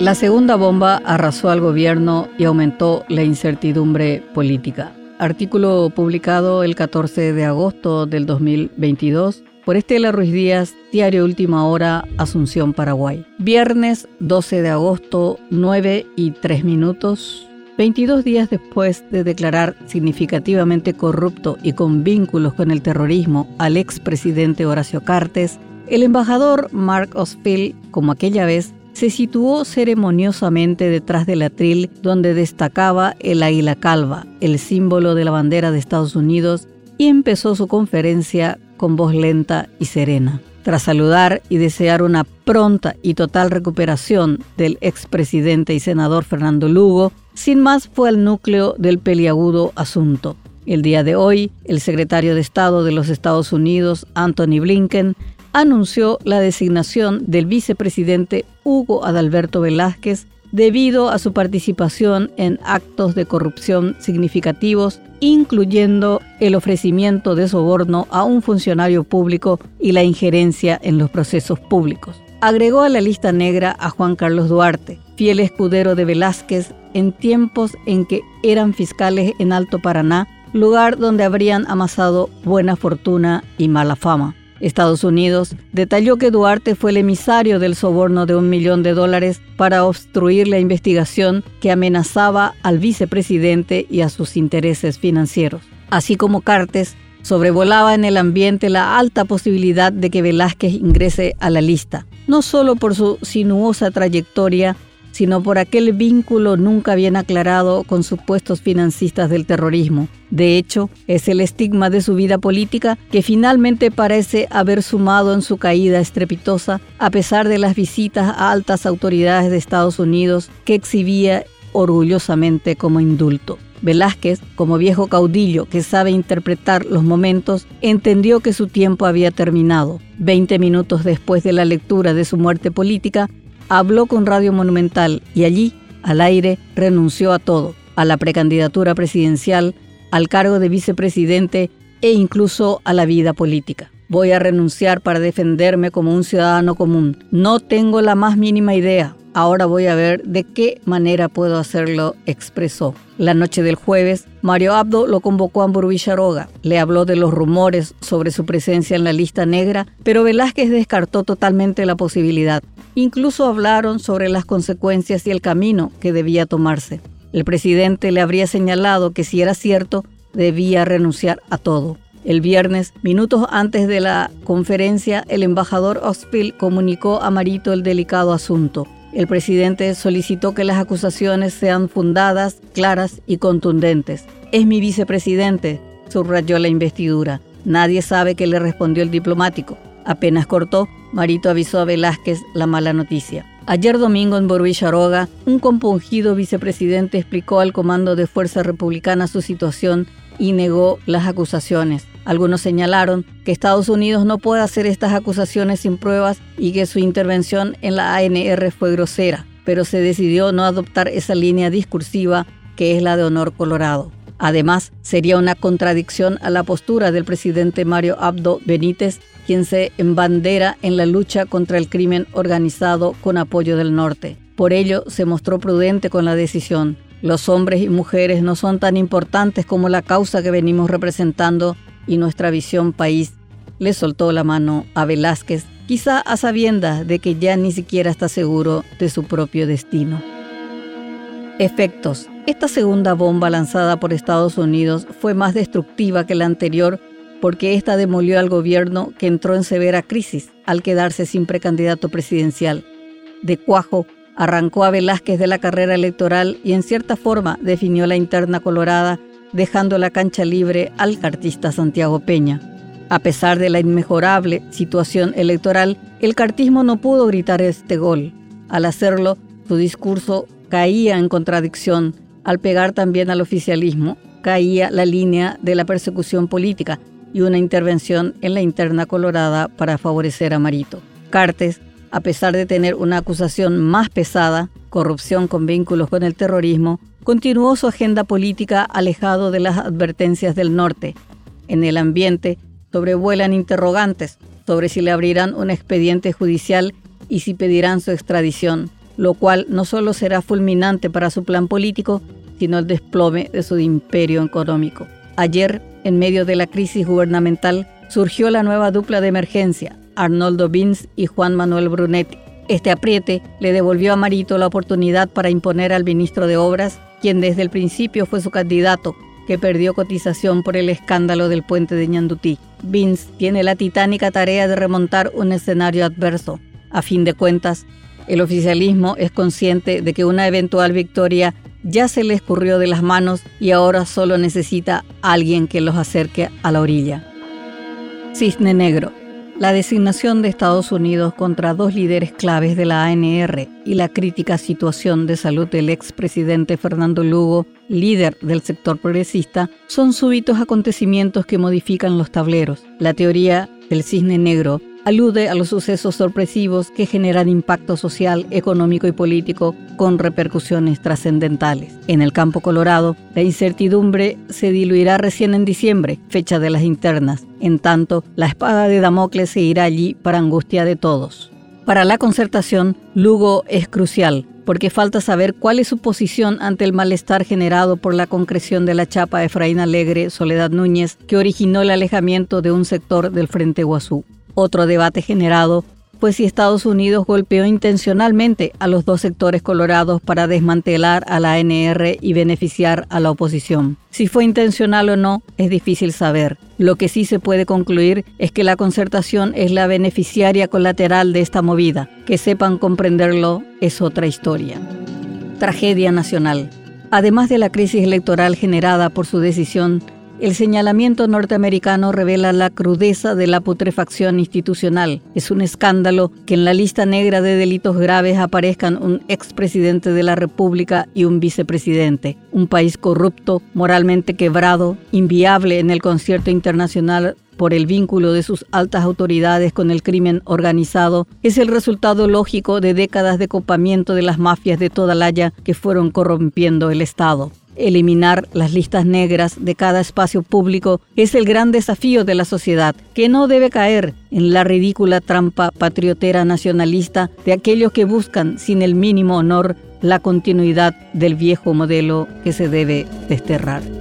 La segunda bomba arrasó al gobierno y aumentó la incertidumbre política. Artículo publicado el 14 de agosto del 2022 por Estela Ruiz Díaz, Diario Última Hora, Asunción, Paraguay. Viernes 12 de agosto, 9 y 3 minutos. 22 días después de declarar significativamente corrupto y con vínculos con el terrorismo al expresidente Horacio Cartes, el embajador Mark Osfield, como aquella vez, se situó ceremoniosamente detrás del atril donde destacaba el águila calva, el símbolo de la bandera de Estados Unidos, y empezó su conferencia con voz lenta y serena. Tras saludar y desear una pronta y total recuperación del expresidente y senador Fernando Lugo, sin más fue al núcleo del peliagudo asunto. El día de hoy, el secretario de Estado de los Estados Unidos, Anthony Blinken, anunció la designación del vicepresidente Hugo Adalberto Velázquez debido a su participación en actos de corrupción significativos, incluyendo el ofrecimiento de soborno a un funcionario público y la injerencia en los procesos públicos. Agregó a la lista negra a Juan Carlos Duarte, fiel escudero de Velázquez en tiempos en que eran fiscales en Alto Paraná, lugar donde habrían amasado buena fortuna y mala fama. Estados Unidos detalló que Duarte fue el emisario del soborno de un millón de dólares para obstruir la investigación que amenazaba al vicepresidente y a sus intereses financieros. Así como Cartes, sobrevolaba en el ambiente la alta posibilidad de que Velázquez ingrese a la lista, no solo por su sinuosa trayectoria sino por aquel vínculo nunca bien aclarado con supuestos financistas del terrorismo. De hecho, es el estigma de su vida política que finalmente parece haber sumado en su caída estrepitosa a pesar de las visitas a altas autoridades de Estados Unidos que exhibía orgullosamente como indulto. Velázquez, como viejo caudillo que sabe interpretar los momentos, entendió que su tiempo había terminado. Veinte minutos después de la lectura de su muerte política, habló con Radio Monumental y allí, al aire, renunció a todo, a la precandidatura presidencial, al cargo de vicepresidente e incluso a la vida política. Voy a renunciar para defenderme como un ciudadano común. No tengo la más mínima idea. Ahora voy a ver de qué manera puedo hacerlo, expresó. La noche del jueves, Mario Abdo lo convocó a Amburvillaroga. Le habló de los rumores sobre su presencia en la lista negra, pero Velázquez descartó totalmente la posibilidad. Incluso hablaron sobre las consecuencias y el camino que debía tomarse. El presidente le habría señalado que si era cierto, debía renunciar a todo. El viernes, minutos antes de la conferencia, el embajador Ospil comunicó a Marito el delicado asunto. El presidente solicitó que las acusaciones sean fundadas, claras y contundentes. Es mi vicepresidente, subrayó la investidura. Nadie sabe qué le respondió el diplomático. Apenas cortó, Marito avisó a Velázquez la mala noticia. Ayer domingo en Boruillaroga, un compungido vicepresidente explicó al comando de Fuerza Republicana su situación y negó las acusaciones. Algunos señalaron que Estados Unidos no puede hacer estas acusaciones sin pruebas y que su intervención en la ANR fue grosera, pero se decidió no adoptar esa línea discursiva que es la de honor colorado. Además, sería una contradicción a la postura del presidente Mario Abdo Benítez, quien se embandera en la lucha contra el crimen organizado con apoyo del norte. Por ello, se mostró prudente con la decisión. Los hombres y mujeres no son tan importantes como la causa que venimos representando y nuestra visión país. Le soltó la mano a Velázquez, quizá a sabiendas de que ya ni siquiera está seguro de su propio destino. Efectos. Esta segunda bomba lanzada por Estados Unidos fue más destructiva que la anterior porque esta demolió al gobierno que entró en severa crisis al quedarse sin precandidato presidencial. De cuajo, arrancó a Velázquez de la carrera electoral y en cierta forma definió la interna colorada, dejando la cancha libre al cartista Santiago Peña. A pesar de la inmejorable situación electoral, el cartismo no pudo gritar este gol. Al hacerlo, su discurso caía en contradicción. Al pegar también al oficialismo, caía la línea de la persecución política y una intervención en la interna colorada para favorecer a Marito. Cartes, a pesar de tener una acusación más pesada, corrupción con vínculos con el terrorismo, continuó su agenda política alejado de las advertencias del norte. En el ambiente sobrevuelan interrogantes sobre si le abrirán un expediente judicial y si pedirán su extradición lo cual no solo será fulminante para su plan político, sino el desplome de su imperio económico. Ayer, en medio de la crisis gubernamental, surgió la nueva dupla de emergencia, Arnoldo Bins y Juan Manuel Brunetti. Este apriete le devolvió a Marito la oportunidad para imponer al ministro de Obras, quien desde el principio fue su candidato, que perdió cotización por el escándalo del puente de Ñandutí. Vince tiene la titánica tarea de remontar un escenario adverso. A fin de cuentas, el oficialismo es consciente de que una eventual victoria ya se le escurrió de las manos y ahora solo necesita alguien que los acerque a la orilla. Cisne Negro. La designación de Estados Unidos contra dos líderes claves de la ANR y la crítica situación de salud del expresidente Fernando Lugo, líder del sector progresista, son súbitos acontecimientos que modifican los tableros. La teoría del cisne negro alude a los sucesos sorpresivos que generan impacto social, económico y político con repercusiones trascendentales. En el campo colorado, la incertidumbre se diluirá recién en diciembre, fecha de las internas. En tanto, la espada de Damocles se irá allí para angustia de todos. Para la concertación, Lugo es crucial, porque falta saber cuál es su posición ante el malestar generado por la concreción de la chapa de Efraín Alegre Soledad Núñez, que originó el alejamiento de un sector del Frente Guazú. Otro debate generado fue si Estados Unidos golpeó intencionalmente a los dos sectores colorados para desmantelar a la ANR y beneficiar a la oposición. Si fue intencional o no, es difícil saber. Lo que sí se puede concluir es que la concertación es la beneficiaria colateral de esta movida. Que sepan comprenderlo es otra historia. Tragedia nacional. Además de la crisis electoral generada por su decisión el señalamiento norteamericano revela la crudeza de la putrefacción institucional. Es un escándalo que en la lista negra de delitos graves aparezcan un expresidente de la República y un vicepresidente. Un país corrupto, moralmente quebrado, inviable en el concierto internacional por el vínculo de sus altas autoridades con el crimen organizado es el resultado lógico de décadas de copamiento de las mafias de toda Laya que fueron corrompiendo el Estado. Eliminar las listas negras de cada espacio público es el gran desafío de la sociedad, que no debe caer en la ridícula trampa patriotera nacionalista de aquellos que buscan sin el mínimo honor la continuidad del viejo modelo que se debe desterrar.